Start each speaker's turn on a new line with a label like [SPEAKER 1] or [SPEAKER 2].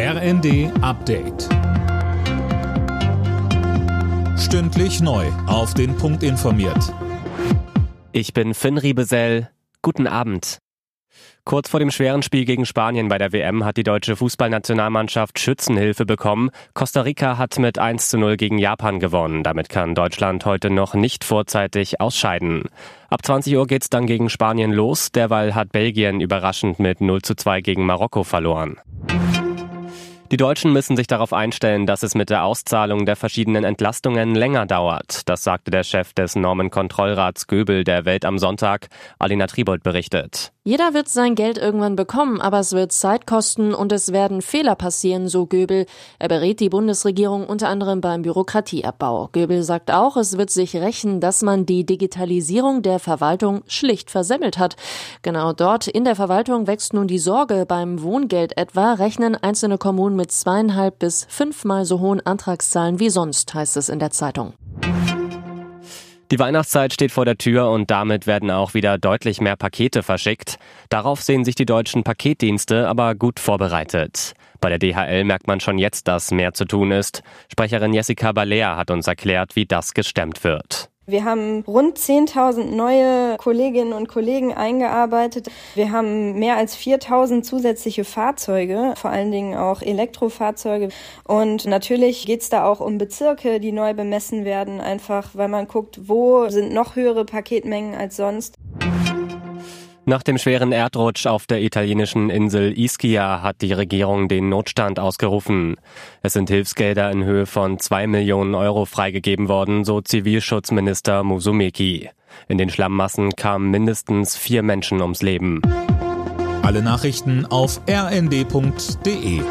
[SPEAKER 1] RND Update. Stündlich neu. Auf den Punkt informiert.
[SPEAKER 2] Ich bin Finn Riebesell. Guten Abend. Kurz vor dem schweren Spiel gegen Spanien bei der WM hat die deutsche Fußballnationalmannschaft Schützenhilfe bekommen. Costa Rica hat mit 1 zu 0 gegen Japan gewonnen. Damit kann Deutschland heute noch nicht vorzeitig ausscheiden. Ab 20 Uhr geht's dann gegen Spanien los. Derweil hat Belgien überraschend mit 0 zu 2 gegen Marokko verloren. Die Deutschen müssen sich darauf einstellen, dass es mit der Auszahlung der verschiedenen Entlastungen länger dauert. Das sagte der Chef des Normenkontrollrats Göbel der Welt am Sonntag. Alina Tribold berichtet.
[SPEAKER 3] Jeder wird sein Geld irgendwann bekommen, aber es wird Zeit kosten und es werden Fehler passieren, so Göbel. Er berät die Bundesregierung unter anderem beim Bürokratieabbau. Göbel sagt auch, es wird sich rächen, dass man die Digitalisierung der Verwaltung schlicht versemmelt hat. Genau dort in der Verwaltung wächst nun die Sorge. Beim Wohngeld etwa rechnen einzelne Kommunen mit zweieinhalb bis fünfmal so hohen Antragszahlen wie sonst, heißt es in der Zeitung.
[SPEAKER 2] Die Weihnachtszeit steht vor der Tür und damit werden auch wieder deutlich mehr Pakete verschickt. Darauf sehen sich die deutschen Paketdienste aber gut vorbereitet. Bei der DHL merkt man schon jetzt, dass mehr zu tun ist. Sprecherin Jessica Balea hat uns erklärt, wie das gestemmt wird.
[SPEAKER 4] Wir haben rund 10.000 neue Kolleginnen und Kollegen eingearbeitet. Wir haben mehr als 4.000 zusätzliche Fahrzeuge, vor allen Dingen auch Elektrofahrzeuge. Und natürlich geht es da auch um Bezirke, die neu bemessen werden, einfach weil man guckt, wo sind noch höhere Paketmengen als sonst.
[SPEAKER 2] Nach dem schweren Erdrutsch auf der italienischen Insel Ischia hat die Regierung den Notstand ausgerufen. Es sind Hilfsgelder in Höhe von zwei Millionen Euro freigegeben worden, so Zivilschutzminister Musumeki. In den Schlammmassen kamen mindestens vier Menschen ums Leben.
[SPEAKER 1] Alle Nachrichten auf rnd.de